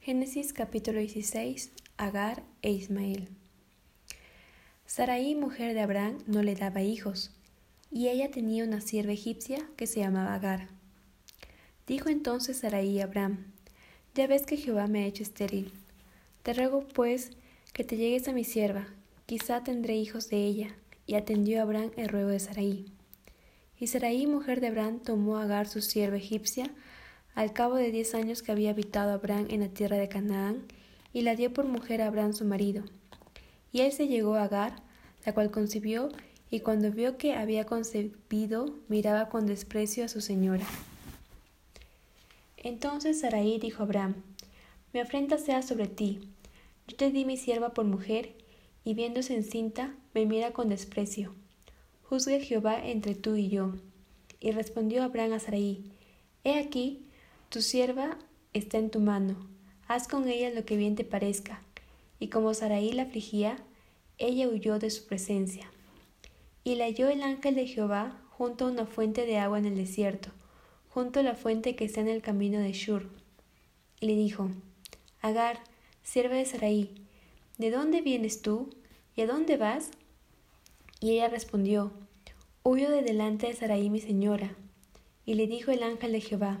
Génesis capítulo 16 Agar e Ismael Saraí, mujer de Abraham, no le daba hijos, y ella tenía una sierva egipcia que se llamaba Agar. Dijo entonces Saraí a Abraham, Ya ves que Jehová me ha hecho estéril. Te ruego, pues, que te llegues a mi sierva, quizá tendré hijos de ella. Y atendió Abraham el ruego de Saraí. Y Saraí, mujer de Abraham, tomó Agar su sierva egipcia, al cabo de diez años que había habitado Abraham en la tierra de Canaán, y la dio por mujer a Abraham su marido. Y él se llegó a Agar, la cual concibió, y cuando vio que había concebido, miraba con desprecio a su señora. Entonces Sarai dijo a Abraham, Mi afrenta sea sobre ti. Yo te di mi sierva por mujer, y viéndose encinta, me mira con desprecio. Juzgue Jehová entre tú y yo. Y respondió Abraham a Sarai, He aquí, tu sierva está en tu mano, haz con ella lo que bien te parezca. Y como Saraí la afligía, ella huyó de su presencia. Y la halló el ángel de Jehová junto a una fuente de agua en el desierto, junto a la fuente que está en el camino de Shur. Y le dijo, Agar, sierva de Saraí, ¿de dónde vienes tú? ¿Y a dónde vas? Y ella respondió, Huyo de delante de Saraí mi señora. Y le dijo el ángel de Jehová,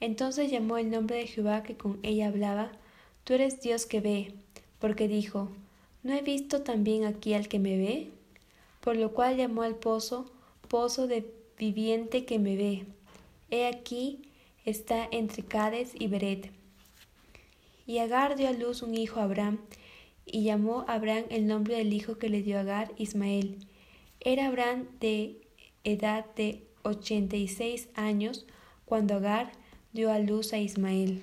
entonces llamó el nombre de Jehová que con ella hablaba, Tú eres Dios que ve, porque dijo, ¿no he visto también aquí al que me ve? Por lo cual llamó al pozo, pozo de viviente que me ve. He aquí está entre Cades y Beret. Y Agar dio a luz un hijo a Abraham, y llamó a Abraham el nombre del hijo que le dio Agar, Ismael. Era Abraham de edad de ochenta y seis años cuando Agar dio a luz a Ismael.